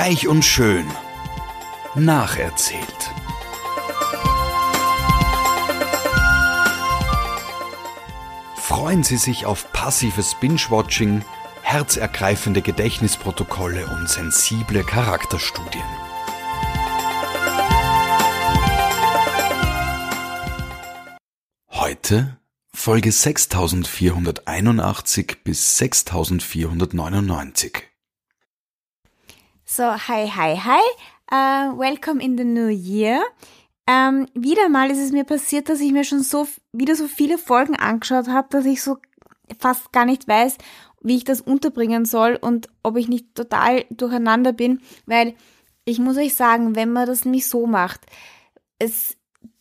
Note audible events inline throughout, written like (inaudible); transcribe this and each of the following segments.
Reich und schön. Nacherzählt. Freuen Sie sich auf passives Binge-Watching, herzergreifende Gedächtnisprotokolle und sensible Charakterstudien. Heute Folge 6481 bis 6499. So, hi, hi, hi. Uh, welcome in the new year. Ähm, wieder mal ist es mir passiert, dass ich mir schon so wieder so viele Folgen angeschaut habe, dass ich so fast gar nicht weiß, wie ich das unterbringen soll und ob ich nicht total durcheinander bin, weil ich muss euch sagen, wenn man das nämlich so macht, es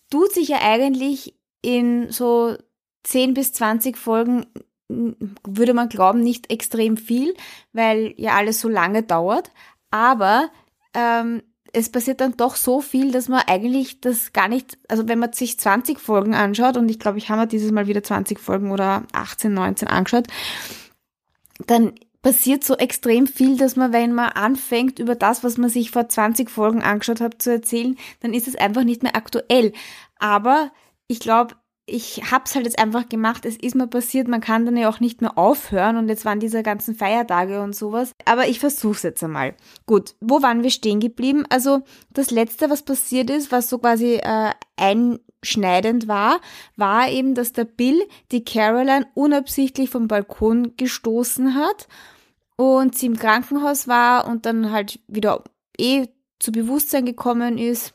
tut sich ja eigentlich in so 10 bis 20 Folgen würde man glauben, nicht extrem viel, weil ja alles so lange dauert. Aber ähm, es passiert dann doch so viel, dass man eigentlich das gar nicht, also wenn man sich 20 Folgen anschaut, und ich glaube, ich habe mir dieses Mal wieder 20 Folgen oder 18, 19 angeschaut, dann passiert so extrem viel, dass man, wenn man anfängt, über das, was man sich vor 20 Folgen angeschaut hat, zu erzählen, dann ist es einfach nicht mehr aktuell. Aber ich glaube, ich hab's halt jetzt einfach gemacht, es ist mir passiert, man kann dann ja auch nicht mehr aufhören und jetzt waren diese ganzen Feiertage und sowas. Aber ich versuch's jetzt einmal. Gut, wo waren wir stehen geblieben? Also das letzte, was passiert ist, was so quasi äh, einschneidend war, war eben, dass der Bill die Caroline unabsichtlich vom Balkon gestoßen hat und sie im Krankenhaus war und dann halt wieder eh zu Bewusstsein gekommen ist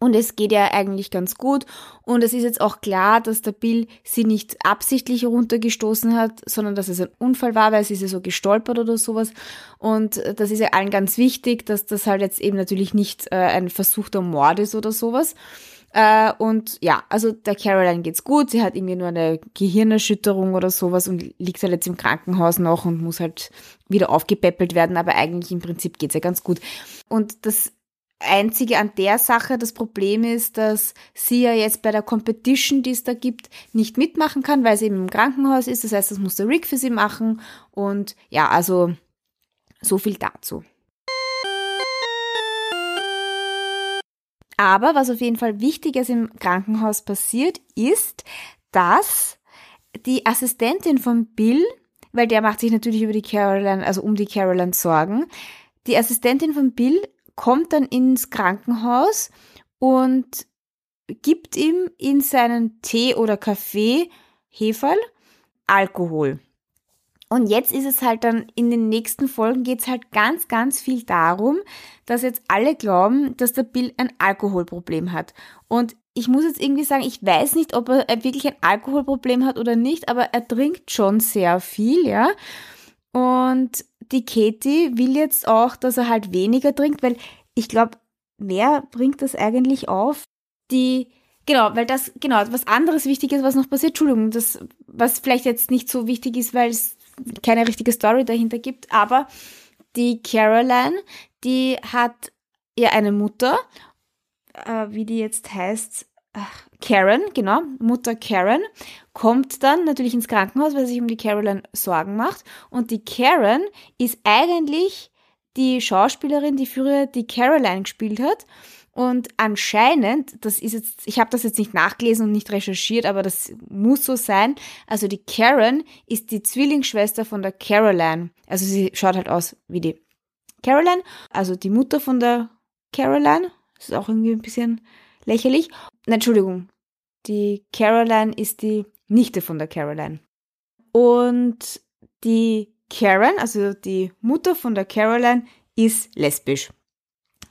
und es geht ja eigentlich ganz gut. Und es ist jetzt auch klar, dass der Bill sie nicht absichtlich runtergestoßen hat, sondern dass es ein Unfall war, weil sie ist ja so gestolpert oder sowas. Und das ist ja allen ganz wichtig, dass das halt jetzt eben natürlich nicht äh, ein versuchter Mord ist oder sowas. Äh, und ja, also der Caroline geht's gut. Sie hat irgendwie nur eine Gehirnerschütterung oder sowas und liegt halt jetzt im Krankenhaus noch und muss halt wieder aufgepäppelt werden. Aber eigentlich im Prinzip geht's ja ganz gut. Und das Einzige an der Sache, das Problem ist, dass sie ja jetzt bei der Competition, die es da gibt, nicht mitmachen kann, weil sie eben im Krankenhaus ist. Das heißt, das muss der Rick für sie machen. Und ja, also so viel dazu. Aber was auf jeden Fall Wichtiges im Krankenhaus passiert, ist, dass die Assistentin von Bill, weil der macht sich natürlich über die Caroline, also um die Caroline Sorgen, die Assistentin von Bill kommt dann ins Krankenhaus und gibt ihm in seinen Tee oder Kaffee Heferl Alkohol. Und jetzt ist es halt dann, in den nächsten Folgen geht es halt ganz, ganz viel darum, dass jetzt alle glauben, dass der Bill ein Alkoholproblem hat. Und ich muss jetzt irgendwie sagen, ich weiß nicht, ob er wirklich ein Alkoholproblem hat oder nicht, aber er trinkt schon sehr viel, ja. Und die Katie will jetzt auch, dass er halt weniger trinkt, weil ich glaube, wer bringt das eigentlich auf? Die, genau, weil das, genau, was anderes wichtig ist, was noch passiert, Entschuldigung, das, was vielleicht jetzt nicht so wichtig ist, weil es keine richtige Story dahinter gibt, aber die Caroline, die hat ja eine Mutter, äh, wie die jetzt heißt, ach, Karen, genau, Mutter Karen, kommt dann natürlich ins Krankenhaus, weil sie sich um die Caroline Sorgen macht. Und die Karen ist eigentlich die Schauspielerin, die früher die Caroline gespielt hat. Und anscheinend, das ist jetzt, ich habe das jetzt nicht nachgelesen und nicht recherchiert, aber das muss so sein. Also die Karen ist die Zwillingsschwester von der Caroline. Also sie schaut halt aus wie die Caroline, also die Mutter von der Caroline. Das ist auch irgendwie ein bisschen lächerlich. Entschuldigung. Die Caroline ist die Nichte von der Caroline. Und die Karen, also die Mutter von der Caroline, ist lesbisch,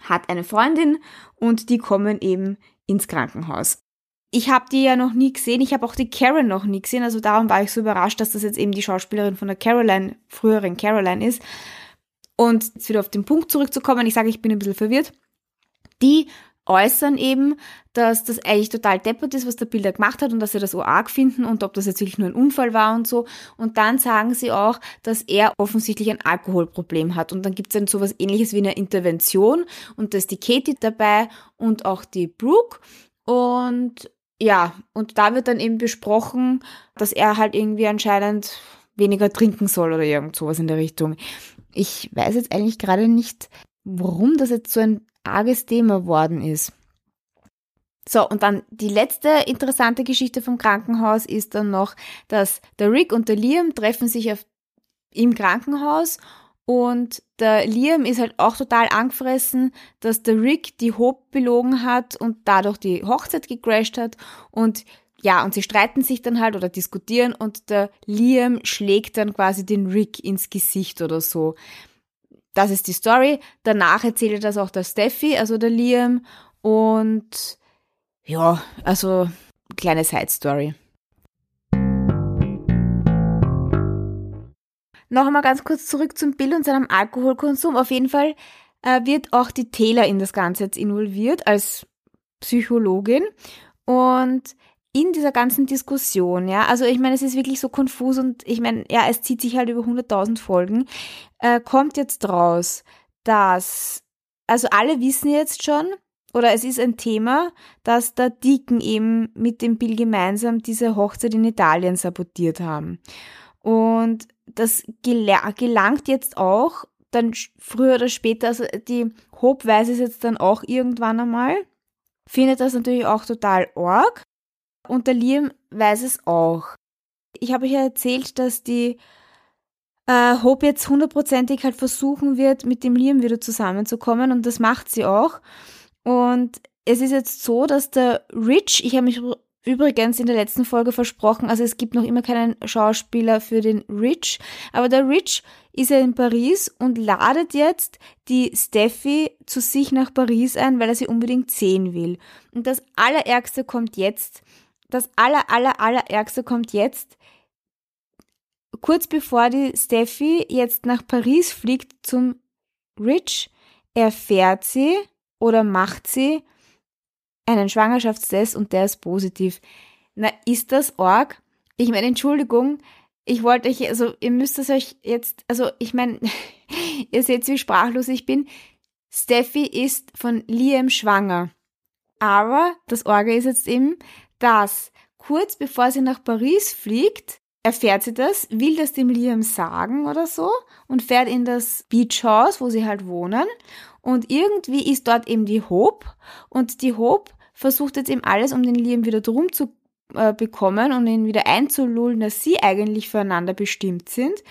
hat eine Freundin und die kommen eben ins Krankenhaus. Ich habe die ja noch nie gesehen, ich habe auch die Karen noch nie gesehen, also darum war ich so überrascht, dass das jetzt eben die Schauspielerin von der Caroline, früheren Caroline ist. Und jetzt wieder auf den Punkt zurückzukommen, ich sage, ich bin ein bisschen verwirrt. Die äußern eben, dass das eigentlich total deppert ist, was der Bilder gemacht hat und dass sie das arg finden und ob das jetzt wirklich nur ein Unfall war und so. Und dann sagen sie auch, dass er offensichtlich ein Alkoholproblem hat. Und dann gibt es dann sowas ähnliches wie eine Intervention und da ist die Katie dabei und auch die Brooke. Und ja, und da wird dann eben besprochen, dass er halt irgendwie anscheinend weniger trinken soll oder irgend sowas in der Richtung. Ich weiß jetzt eigentlich gerade nicht, warum das jetzt so ein arges Thema worden ist. So, und dann die letzte interessante Geschichte vom Krankenhaus ist dann noch, dass der Rick und der Liam treffen sich auf, im Krankenhaus und der Liam ist halt auch total angefressen, dass der Rick die Hope belogen hat und dadurch die Hochzeit gecrashed hat und ja, und sie streiten sich dann halt oder diskutieren und der Liam schlägt dann quasi den Rick ins Gesicht oder so. Das ist die Story. Danach erzählt das auch der Steffi, also der Liam. Und ja, also kleine Side Story. Noch einmal ganz kurz zurück zum Bill und seinem Alkoholkonsum. Auf jeden Fall äh, wird auch die Taylor in das Ganze jetzt involviert als Psychologin. Und in dieser ganzen Diskussion, ja, also ich meine, es ist wirklich so konfus und ich meine, ja, es zieht sich halt über 100.000 Folgen, äh, kommt jetzt raus, dass, also alle wissen jetzt schon, oder es ist ein Thema, dass der Deacon eben mit dem Bill gemeinsam diese Hochzeit in Italien sabotiert haben. Und das gelangt jetzt auch dann früher oder später, also die Hope weiß es jetzt dann auch irgendwann einmal, findet das natürlich auch total arg und der Liam weiß es auch. Ich habe euch ja erzählt, dass die äh, Hope jetzt hundertprozentig halt versuchen wird, mit dem Liam wieder zusammenzukommen und das macht sie auch. Und es ist jetzt so, dass der Rich, ich habe mich übrigens in der letzten Folge versprochen, also es gibt noch immer keinen Schauspieler für den Rich, aber der Rich ist ja in Paris und ladet jetzt die Steffi zu sich nach Paris ein, weil er sie unbedingt sehen will. Und das Allerärgste kommt jetzt das aller, aller, allerärgste kommt jetzt. Kurz bevor die Steffi jetzt nach Paris fliegt zum Rich, erfährt sie oder macht sie einen Schwangerschaftstest und der ist positiv. Na, ist das arg? Ich meine, Entschuldigung, ich wollte euch, also ihr müsst es euch jetzt, also ich meine, (laughs) ihr seht, wie sprachlos ich bin. Steffi ist von Liam schwanger. Aber das Orge ist jetzt eben, dass kurz bevor sie nach Paris fliegt, erfährt sie das, will das dem Liam sagen oder so und fährt in das Beach House, wo sie halt wohnen. Und irgendwie ist dort eben die Hope und die Hope versucht jetzt eben alles, um den Liam wieder drum zu äh, bekommen und ihn wieder einzulullen, dass sie eigentlich füreinander bestimmt sind.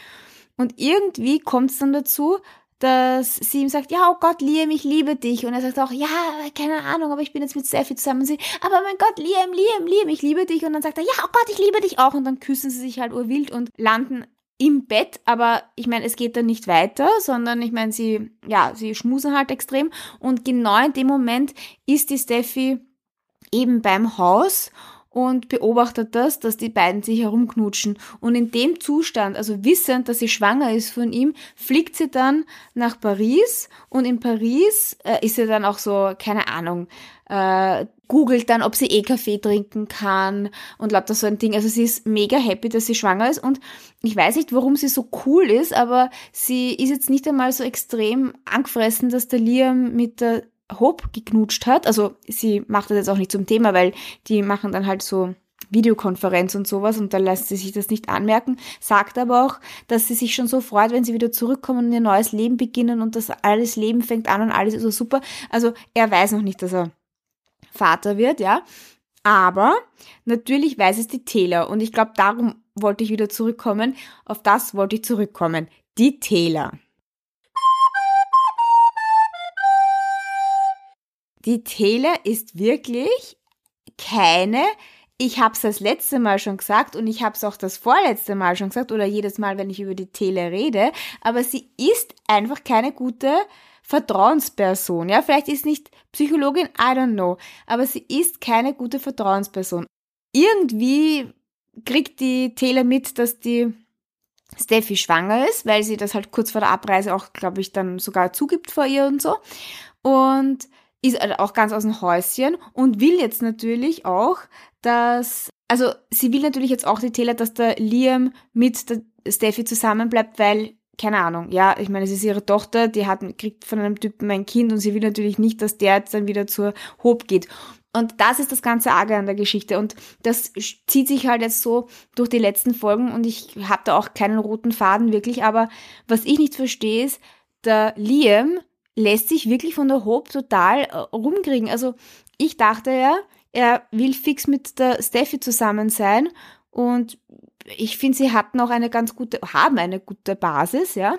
Und irgendwie kommt es dann dazu, dass sie ihm sagt, ja, oh Gott, Liam, ich liebe dich. Und er sagt auch, ja, keine Ahnung, aber ich bin jetzt mit Steffi zusammen. Und sie, aber mein Gott, Liam, Liam, Liam, ich liebe dich. Und dann sagt er, ja, oh Gott, ich liebe dich auch. Und dann küssen sie sich halt urwild und landen im Bett, aber ich meine, es geht dann nicht weiter, sondern ich meine, sie, ja, sie schmusen halt extrem. Und genau in dem Moment ist die Steffi eben beim Haus und beobachtet das, dass die beiden sich herumknutschen. Und in dem Zustand, also wissend, dass sie schwanger ist von ihm, fliegt sie dann nach Paris und in Paris äh, ist sie dann auch so, keine Ahnung, äh, googelt dann, ob sie eh Kaffee trinken kann und lauter so ein Ding. Also sie ist mega happy, dass sie schwanger ist und ich weiß nicht, warum sie so cool ist, aber sie ist jetzt nicht einmal so extrem angefressen, dass der Liam mit der Hope geknutscht hat. Also sie macht das jetzt auch nicht zum Thema, weil die machen dann halt so Videokonferenz und sowas und da lässt sie sich das nicht anmerken, sagt aber auch, dass sie sich schon so freut, wenn sie wieder zurückkommen und ihr neues Leben beginnen und das alles Leben fängt an und alles ist so super. Also er weiß noch nicht, dass er Vater wird, ja. Aber natürlich weiß es die Taylor und ich glaube, darum wollte ich wieder zurückkommen. Auf das wollte ich zurückkommen. Die Taylor. Die Taylor ist wirklich keine, ich habe es das letzte Mal schon gesagt und ich habe es auch das vorletzte Mal schon gesagt oder jedes Mal, wenn ich über die Taylor rede, aber sie ist einfach keine gute Vertrauensperson. Ja, vielleicht ist nicht Psychologin, I don't know, aber sie ist keine gute Vertrauensperson. Irgendwie kriegt die Taylor mit, dass die Steffi schwanger ist, weil sie das halt kurz vor der Abreise auch, glaube ich, dann sogar zugibt vor ihr und so. Und ist halt auch ganz aus dem Häuschen und will jetzt natürlich auch, dass, also sie will natürlich jetzt auch die Taylor, dass der Liam mit der Steffi zusammenbleibt, weil keine Ahnung, ja, ich meine, es ist ihre Tochter, die hat, kriegt von einem Typen ein Kind und sie will natürlich nicht, dass der jetzt dann wieder zur Hope geht. Und das ist das ganze Arge an der Geschichte. Und das zieht sich halt jetzt so durch die letzten Folgen und ich habe da auch keinen roten Faden wirklich. Aber was ich nicht verstehe ist, der Liam lässt sich wirklich von der Hope total äh, rumkriegen. Also ich dachte ja, er will fix mit der Steffi zusammen sein und ich finde, sie hatten auch eine ganz gute, haben eine gute Basis, ja.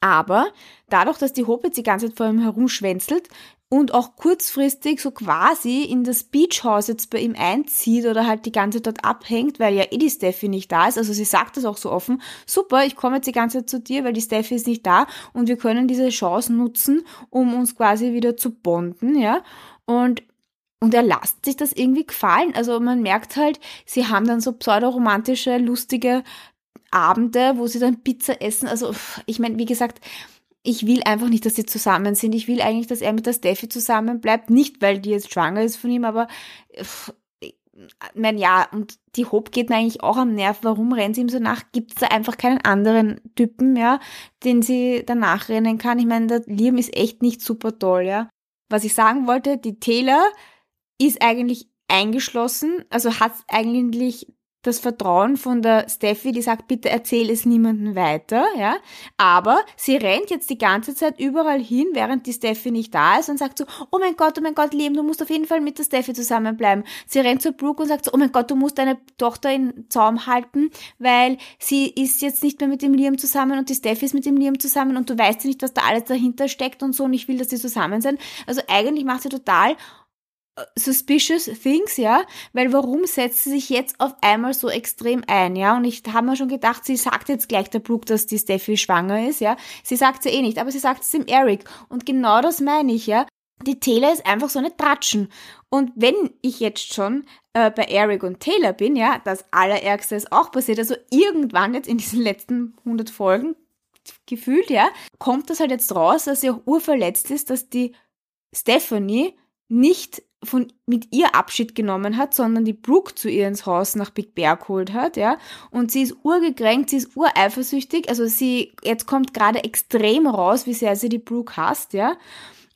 Aber dadurch, dass die Hope jetzt die ganze Zeit vor ihm herumschwänzelt und auch kurzfristig so quasi in das Beachhaus jetzt bei ihm einzieht oder halt die ganze Zeit dort abhängt, weil ja eh die Steffi nicht da ist. Also sie sagt das auch so offen. Super, ich komme jetzt die ganze Zeit zu dir, weil die Steffi ist nicht da und wir können diese Chance nutzen, um uns quasi wieder zu bonden, ja. Und und er lasst sich das irgendwie gefallen. Also man merkt halt, sie haben dann so pseudoromantische, lustige Abende, wo sie dann Pizza essen. Also ich meine, wie gesagt, ich will einfach nicht, dass sie zusammen sind. Ich will eigentlich, dass er mit der Steffi zusammen bleibt. Nicht, weil die jetzt schwanger ist von ihm, aber ich mein ja, und die Hope geht mir eigentlich auch am Nerv. Warum rennt sie ihm so nach? Gibt es da einfach keinen anderen Typen, ja, den sie danach rennen kann? Ich meine, der Liam ist echt nicht super toll, ja. Was ich sagen wollte, die Taylor ist eigentlich eingeschlossen, also hat eigentlich das Vertrauen von der Steffi, die sagt, bitte erzähl es niemandem weiter, ja. Aber sie rennt jetzt die ganze Zeit überall hin, während die Steffi nicht da ist und sagt so, oh mein Gott, oh mein Gott, Liam, du musst auf jeden Fall mit der Steffi zusammenbleiben. Sie rennt zu Brooke und sagt so, oh mein Gott, du musst deine Tochter in Zaum halten, weil sie ist jetzt nicht mehr mit dem Liam zusammen und die Steffi ist mit dem Liam zusammen und du weißt ja nicht, was da alles dahinter steckt und so und ich will, dass sie zusammen sind. Also eigentlich macht sie total suspicious things, ja, weil warum setzt sie sich jetzt auf einmal so extrem ein, ja, und ich habe mir schon gedacht, sie sagt jetzt gleich der Brooke, dass die Steffi schwanger ist, ja, sie sagt ja eh nicht, aber sie sagt es dem Eric. Und genau das meine ich, ja, die Taylor ist einfach so eine Tratschen. Und wenn ich jetzt schon äh, bei Eric und Taylor bin, ja, das Allerärgste ist auch passiert, also irgendwann jetzt in diesen letzten 100 Folgen gefühlt, ja, kommt das halt jetzt raus, dass sie auch urverletzt ist, dass die Stephanie nicht von, mit ihr Abschied genommen hat, sondern die Brooke zu ihr ins Haus nach Big Bear geholt hat, ja. Und sie ist urgekränkt, sie ist ureifersüchtig, also sie, jetzt kommt gerade extrem raus, wie sehr sie die Brooke hasst, ja.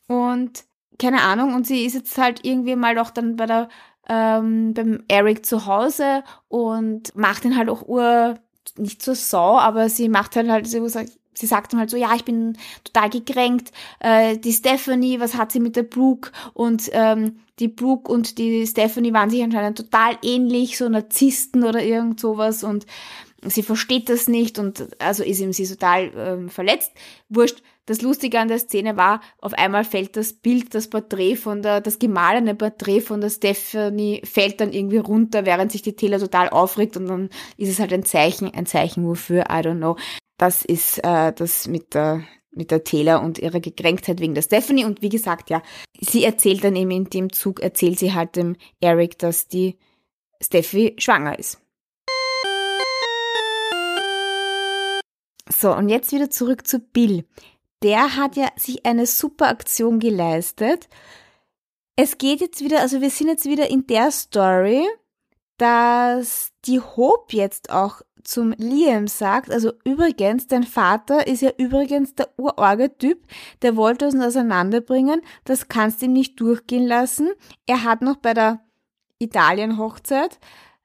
Und keine Ahnung, und sie ist jetzt halt irgendwie mal doch dann bei der, ähm, beim Eric zu Hause und macht ihn halt auch ur, nicht zur Sau, aber sie macht halt halt, sie sagt, sie sagt dann halt so, ja, ich bin total gekränkt, äh, die Stephanie, was hat sie mit der Brooke und ähm, die Brooke und die Stephanie waren sich anscheinend total ähnlich, so Narzissten oder irgend sowas und sie versteht das nicht und also ist ihm sie total ähm, verletzt. Wurscht. Das Lustige an der Szene war, auf einmal fällt das Bild, das Porträt von der, das gemahlene Porträt von der Stephanie fällt dann irgendwie runter, während sich die Taylor total aufregt und dann ist es halt ein Zeichen, ein Zeichen wofür, I don't know. Das ist äh, das mit der mit der Taylor und ihrer Gekränktheit wegen der Stephanie. Und wie gesagt, ja, sie erzählt dann eben in dem Zug, erzählt sie halt dem Eric, dass die Steffi schwanger ist. So, und jetzt wieder zurück zu Bill. Der hat ja sich eine super Aktion geleistet. Es geht jetzt wieder, also wir sind jetzt wieder in der Story, dass die Hope jetzt auch zum Liam sagt, also übrigens, dein Vater ist ja übrigens der Urorge-Typ, der wollte uns auseinanderbringen, das kannst du ihm nicht durchgehen lassen. Er hat noch bei der Italien-Hochzeit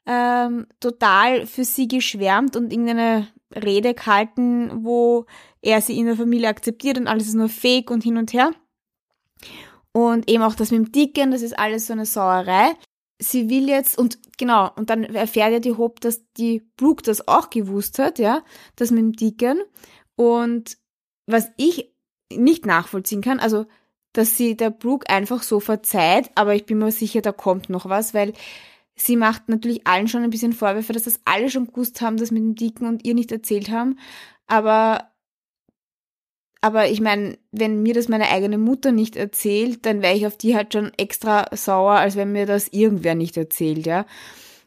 ähm, total für sie geschwärmt und irgendeine Rede gehalten, wo er sie in der Familie akzeptiert und alles ist nur fake und hin und her. Und eben auch das mit dem Dicken, das ist alles so eine Sauerei sie will jetzt, und genau, und dann erfährt ja die Hope, dass die Brooke das auch gewusst hat, ja, das mit dem Deacon. Und was ich nicht nachvollziehen kann, also, dass sie der Brooke einfach so verzeiht, aber ich bin mir sicher, da kommt noch was, weil sie macht natürlich allen schon ein bisschen Vorwürfe, dass das alle schon gewusst haben, das mit dem Deacon und ihr nicht erzählt haben. Aber aber ich meine, wenn mir das meine eigene Mutter nicht erzählt, dann wäre ich auf die halt schon extra sauer, als wenn mir das irgendwer nicht erzählt, ja.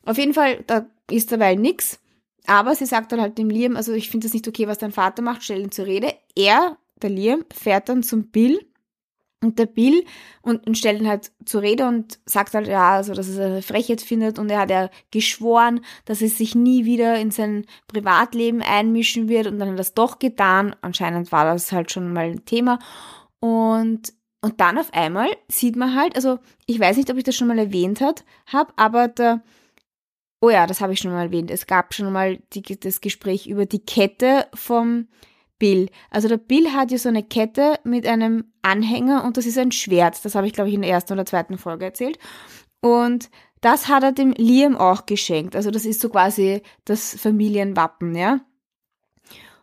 Auf jeden Fall, da ist dabei nix. Aber sie sagt dann halt dem Liam, also ich finde das nicht okay, was dein Vater macht, stell ihn zur Rede. Er, der Liam, fährt dann zum Bill und der Bill und, und stellt ihn halt zur Rede und sagt halt, ja, also, dass er eine Frechheit findet und er hat ja geschworen, dass er sich nie wieder in sein Privatleben einmischen wird und dann hat er das doch getan. Anscheinend war das halt schon mal ein Thema. Und, und dann auf einmal sieht man halt, also ich weiß nicht, ob ich das schon mal erwähnt habe, aber der, oh ja, das habe ich schon mal erwähnt. Es gab schon mal die, das Gespräch über die Kette vom Bill. Also der Bill hat ja so eine Kette mit einem Anhänger und das ist ein Schwert. Das habe ich, glaube ich, in der ersten oder zweiten Folge erzählt. Und das hat er dem Liam auch geschenkt. Also das ist so quasi das Familienwappen, ja.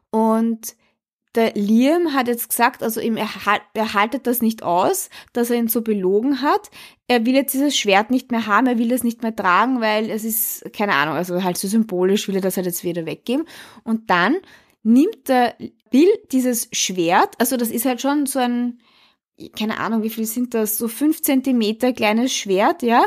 Und der Liam hat jetzt gesagt, also ihm, er, er haltet das nicht aus, dass er ihn so belogen hat. Er will jetzt dieses Schwert nicht mehr haben, er will es nicht mehr tragen, weil es ist, keine Ahnung, also halt so symbolisch will er das halt jetzt wieder weggeben. Und dann nimmt der Bill dieses Schwert, also das ist halt schon so ein, keine Ahnung, wie viel sind das, so fünf Zentimeter kleines Schwert, ja.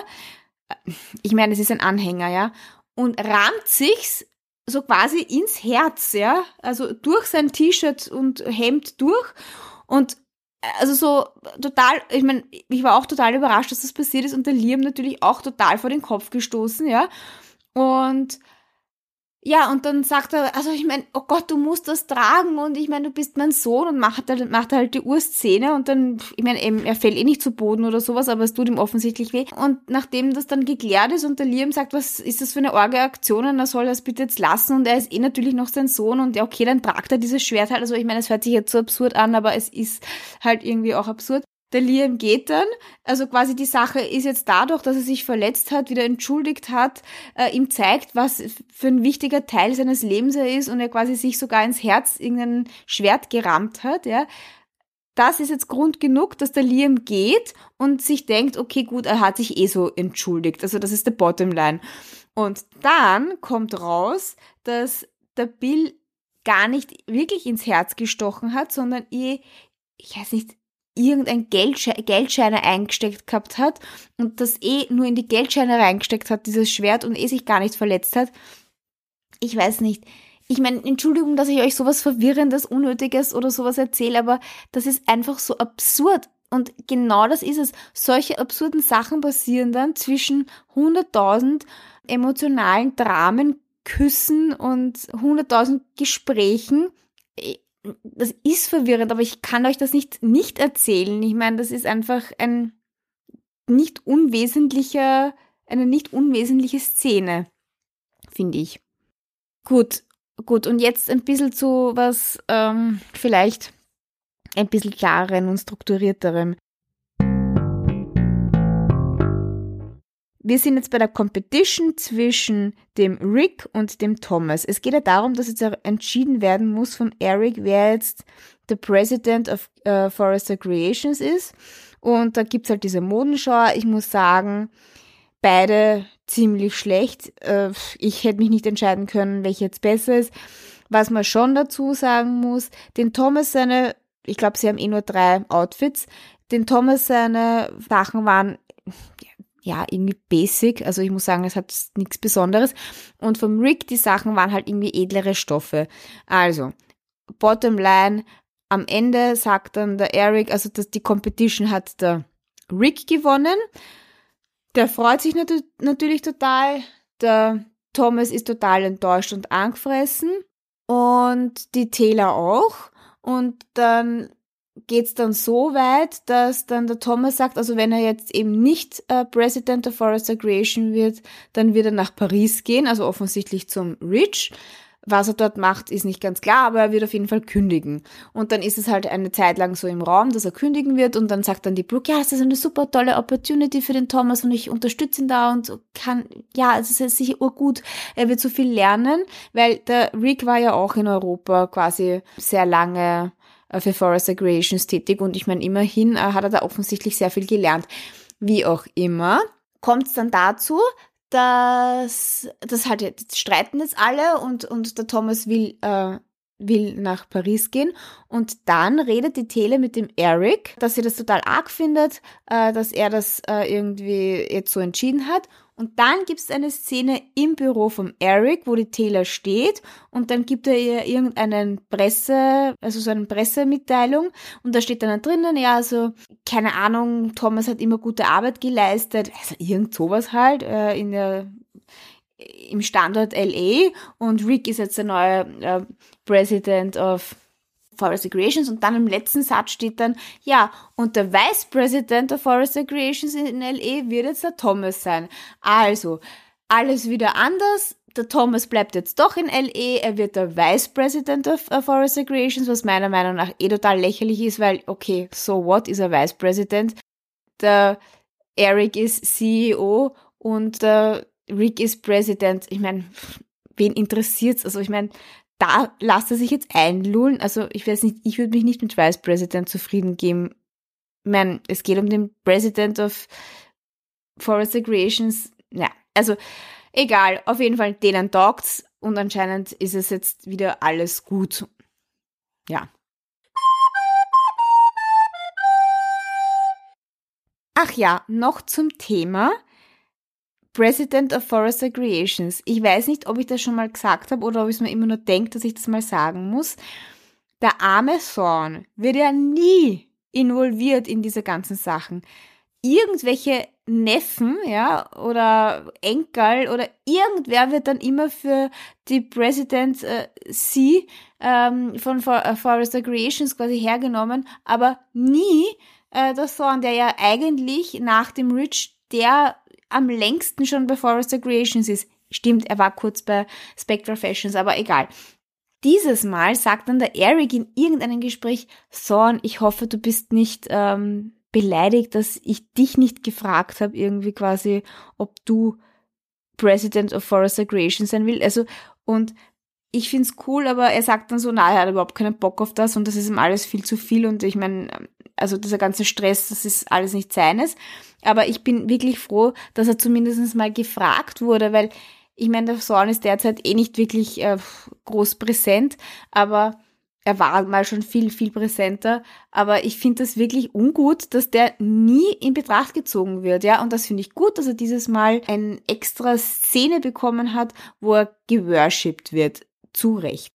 Ich meine, es ist ein Anhänger, ja. Und rammt sich's so quasi ins Herz, ja, also durch sein T-Shirt und Hemd durch und also so total, ich meine, ich war auch total überrascht, dass das passiert ist und der Liam natürlich auch total vor den Kopf gestoßen, ja. Und ja, und dann sagt er, also ich meine, oh Gott, du musst das tragen und ich meine, du bist mein Sohn und macht halt, macht halt die Urszene und dann, ich meine, er fällt eh nicht zu Boden oder sowas, aber es tut ihm offensichtlich weh. Und nachdem das dann geklärt ist und der Liam sagt, was ist das für eine Orga-Aktion und er soll das bitte jetzt lassen und er ist eh natürlich noch sein Sohn und ja, okay, dann tragt er dieses Schwert halt. Also ich meine, es hört sich jetzt so absurd an, aber es ist halt irgendwie auch absurd. Der Liam geht dann, also quasi die Sache ist jetzt dadurch, dass er sich verletzt hat, wieder entschuldigt hat, äh, ihm zeigt, was für ein wichtiger Teil seines Lebens er ist und er quasi sich sogar ins Herz irgendein Schwert gerammt hat, ja. Das ist jetzt Grund genug, dass der Liam geht und sich denkt, okay, gut, er hat sich eh so entschuldigt. Also das ist der Bottomline. Und dann kommt raus, dass der Bill gar nicht wirklich ins Herz gestochen hat, sondern eh, ich weiß nicht, irgendein Geldsche Geldscheine eingesteckt gehabt hat und das eh nur in die Geldscheine reingesteckt hat, dieses Schwert und eh sich gar nicht verletzt hat. Ich weiß nicht. Ich meine, Entschuldigung, dass ich euch sowas Verwirrendes, Unnötiges oder sowas erzähle, aber das ist einfach so absurd. Und genau das ist es. Solche absurden Sachen passieren dann zwischen 100.000 emotionalen Dramen, Küssen und 100.000 Gesprächen das ist verwirrend, aber ich kann euch das nicht nicht erzählen. Ich meine, das ist einfach ein nicht unwesentlicher, eine nicht unwesentliche Szene, finde ich. Gut, gut. Und jetzt ein bisschen zu was ähm, vielleicht ein bisschen klareren und strukturierterem. Wir sind jetzt bei der Competition zwischen dem Rick und dem Thomas. Es geht ja darum, dass jetzt entschieden werden muss von Eric, wer jetzt der President of uh, Forester Creations ist. Und da gibt's halt diese Modenschau. Ich muss sagen, beide ziemlich schlecht. Uh, ich hätte mich nicht entscheiden können, welche jetzt besser ist. Was man schon dazu sagen muss, den Thomas seine, ich glaube, sie haben eh nur drei Outfits, den Thomas seine Sachen waren ja, irgendwie basic. Also ich muss sagen, es hat nichts Besonderes. Und vom Rick, die Sachen waren halt irgendwie edlere Stoffe. Also, bottom line, am Ende sagt dann der Eric, also dass die Competition hat der Rick gewonnen. Der freut sich nat natürlich total. Der Thomas ist total enttäuscht und angefressen. Und die Taylor auch. Und dann geht's dann so weit, dass dann der Thomas sagt, also wenn er jetzt eben nicht äh, President of Forest Creation wird, dann wird er nach Paris gehen, also offensichtlich zum Rich. Was er dort macht, ist nicht ganz klar, aber er wird auf jeden Fall kündigen. Und dann ist es halt eine Zeit lang so im Raum, dass er kündigen wird und dann sagt dann die Brooke, ja, es ist eine super tolle Opportunity für den Thomas und ich unterstütze ihn da und kann, ja, es ist sicher urgut, er wird so viel lernen, weil der Rick war ja auch in Europa quasi sehr lange für Forest Creations tätig und ich meine, immerhin äh, hat er da offensichtlich sehr viel gelernt. Wie auch immer, kommt es dann dazu, dass das halt jetzt streiten jetzt alle und, und der Thomas will äh, will nach Paris gehen und dann redet die Tele mit dem Eric, dass sie das total arg findet, äh, dass er das äh, irgendwie jetzt so entschieden hat und dann gibt es eine Szene im Büro vom Eric, wo die Taylor steht. Und dann gibt er ihr irgendeinen Presse, also so eine Pressemitteilung. Und da steht dann drinnen, ja, also keine Ahnung, Thomas hat immer gute Arbeit geleistet, also irgend sowas halt äh, in der im Standort LA und Rick ist jetzt der neue äh, President of Forest Creations und dann im letzten Satz steht dann, ja, und der Vice President of Forest Creations in LA wird jetzt der Thomas sein. Also, alles wieder anders. der Thomas bleibt jetzt doch in LE, er wird der Vice President of uh, Forest Recreations, was meiner Meinung nach eh total lächerlich ist, weil, okay, so what is a Vice President? Der Eric ist CEO und der Rick ist President. Ich meine, wen interessiert's? Also ich meine, da lasst er sich jetzt einlullen. Also ich weiß nicht, ich würde mich nicht mit Vice President zufrieden geben. Ich meine, es geht um den President of Forest Recreations. Ja, also egal, auf jeden Fall denen taugt's und anscheinend ist es jetzt wieder alles gut. Ja. Ach ja, noch zum Thema President of Forest Recreations. Ich weiß nicht, ob ich das schon mal gesagt habe oder ob ich es mir immer nur denke, dass ich das mal sagen muss. Der arme Thorn wird ja nie involviert in diese ganzen Sachen. Irgendwelche Neffen, ja, oder Enkel oder irgendwer wird dann immer für die President äh, C ähm, von For äh, Forest Recreations quasi hergenommen, aber nie äh, der Thorn, der ja eigentlich nach dem Rich der am längsten schon bei Forrester Creations ist. Stimmt, er war kurz bei Spectra Fashions, aber egal. Dieses Mal sagt dann der Eric in irgendeinem Gespräch, Thorn, ich hoffe, du bist nicht ähm, beleidigt, dass ich dich nicht gefragt habe, irgendwie quasi, ob du President of Forrester Creation sein will. Also, und ich find's cool, aber er sagt dann so, na, er hat überhaupt keinen Bock auf das und das ist ihm alles viel zu viel und ich meine, also dieser ganze Stress, das ist alles nicht seines. Aber ich bin wirklich froh, dass er zumindest mal gefragt wurde, weil ich meine, der Sorn ist derzeit eh nicht wirklich äh, groß präsent, aber er war mal schon viel, viel präsenter. Aber ich finde das wirklich ungut, dass der nie in Betracht gezogen wird, ja. Und das finde ich gut, dass er dieses Mal eine extra Szene bekommen hat, wo er geworshipped wird. Zu Recht.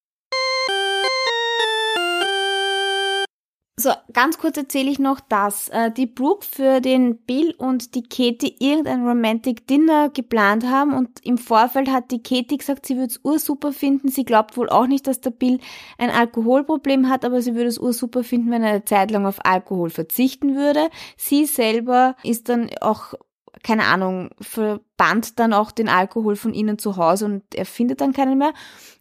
So, ganz kurz erzähle ich noch, dass äh, die Brooke für den Bill und die Katie irgendein Romantic Dinner geplant haben und im Vorfeld hat die Katie gesagt, sie würde es ursuper finden. Sie glaubt wohl auch nicht, dass der Bill ein Alkoholproblem hat, aber sie würde es ursuper finden, wenn er eine Zeit lang auf Alkohol verzichten würde. Sie selber ist dann auch keine Ahnung, verbannt dann auch den Alkohol von ihnen zu Hause und er findet dann keinen mehr.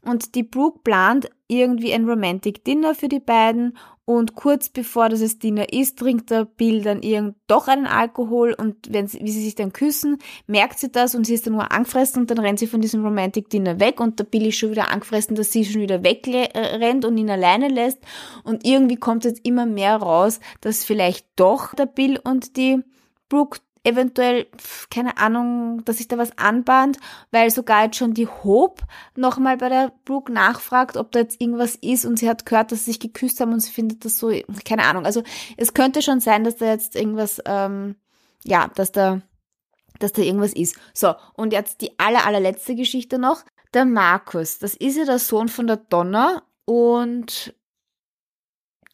Und die Brooke plant irgendwie ein Romantic Dinner für die beiden und kurz bevor das Dinner ist, trinkt der Bill dann irgend doch einen Alkohol und wenn sie, wie sie sich dann küssen, merkt sie das und sie ist dann nur angefressen und dann rennt sie von diesem Romantic Dinner weg und der Bill ist schon wieder angefressen, dass sie schon wieder wegrennt und ihn alleine lässt und irgendwie kommt jetzt immer mehr raus, dass vielleicht doch der Bill und die Brooke eventuell, keine Ahnung, dass sich da was anbahnt, weil sogar jetzt schon die Hope nochmal bei der Brooke nachfragt, ob da jetzt irgendwas ist und sie hat gehört, dass sie sich geküsst haben und sie findet das so, keine Ahnung. Also es könnte schon sein, dass da jetzt irgendwas, ähm, ja, dass da, dass da irgendwas ist. So, und jetzt die aller, allerletzte Geschichte noch. Der Markus, das ist ja der Sohn von der Donna und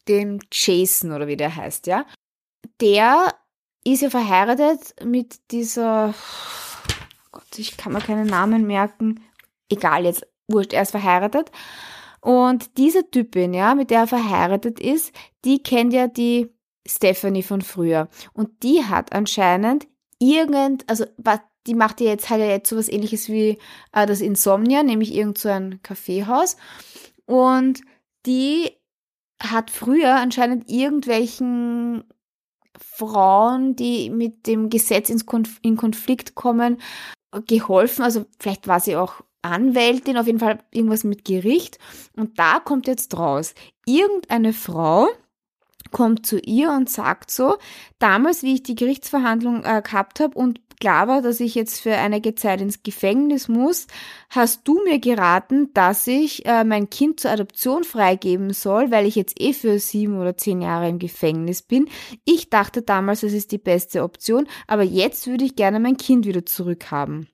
dem Jason oder wie der heißt, ja. Der ist ja verheiratet mit dieser, Gott, ich kann mir keinen Namen merken, egal jetzt, wurscht, er ist verheiratet. Und diese Typin, ja, mit der er verheiratet ist, die kennt ja die Stephanie von früher. Und die hat anscheinend irgend, also was, die macht ja jetzt, hat ja jetzt sowas ähnliches wie äh, das Insomnia, nämlich irgend so ein Kaffeehaus. Und die hat früher anscheinend irgendwelchen Frauen, die mit dem Gesetz in Konflikt kommen, geholfen. Also vielleicht war sie auch Anwältin, auf jeden Fall irgendwas mit Gericht. Und da kommt jetzt raus, irgendeine Frau kommt zu ihr und sagt so, damals, wie ich die Gerichtsverhandlung äh, gehabt habe und klar war, dass ich jetzt für einige Zeit ins Gefängnis muss, hast du mir geraten, dass ich äh, mein Kind zur Adoption freigeben soll, weil ich jetzt eh für sieben oder zehn Jahre im Gefängnis bin. Ich dachte damals, es ist die beste Option, aber jetzt würde ich gerne mein Kind wieder zurückhaben.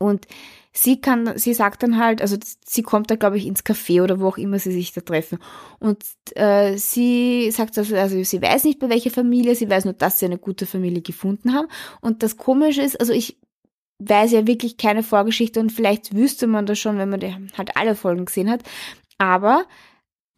Und sie kann, sie sagt dann halt, also sie kommt da, glaube ich, ins Café oder wo auch immer sie sich da treffen. Und äh, sie sagt also, also sie weiß nicht bei welcher Familie, sie weiß nur, dass sie eine gute Familie gefunden haben. Und das Komische ist, also ich weiß ja wirklich keine Vorgeschichte und vielleicht wüsste man das schon, wenn man die, halt alle Folgen gesehen hat. Aber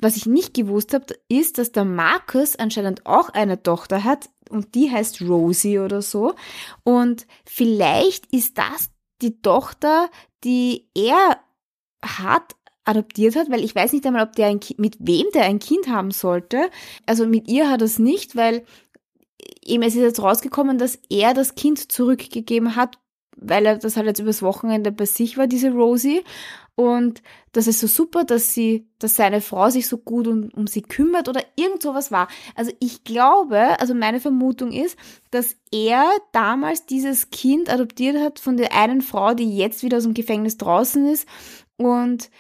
was ich nicht gewusst habe, ist, dass der Markus anscheinend auch eine Tochter hat und die heißt Rosie oder so. Und vielleicht ist das die Tochter, die er hat, adoptiert hat, weil ich weiß nicht einmal, ob der ein kind, mit wem der ein Kind haben sollte. Also mit ihr hat er es nicht, weil eben es ist jetzt rausgekommen, dass er das Kind zurückgegeben hat, weil er das halt jetzt übers Wochenende bei sich war, diese Rosie. Und das ist so super, dass sie, dass seine Frau sich so gut um, um sie kümmert oder irgend sowas war. Also ich glaube, also meine Vermutung ist, dass er damals dieses Kind adoptiert hat von der einen Frau, die jetzt wieder aus dem Gefängnis draußen ist und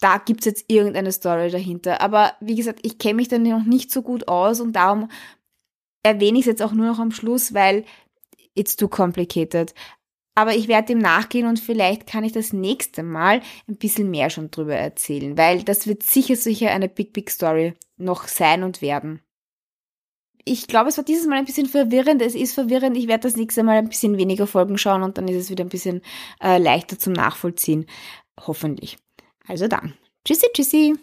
da gibt's jetzt irgendeine Story dahinter. Aber wie gesagt, ich kenne mich da noch nicht so gut aus und darum erwähne ich es jetzt auch nur noch am Schluss, weil it's too complicated. Aber ich werde dem nachgehen und vielleicht kann ich das nächste Mal ein bisschen mehr schon drüber erzählen, weil das wird sicher, sicher eine Big, Big Story noch sein und werden. Ich glaube, es war dieses Mal ein bisschen verwirrend. Es ist verwirrend. Ich werde das nächste Mal ein bisschen weniger Folgen schauen und dann ist es wieder ein bisschen äh, leichter zum Nachvollziehen. Hoffentlich. Also dann. Tschüssi, tschüssi.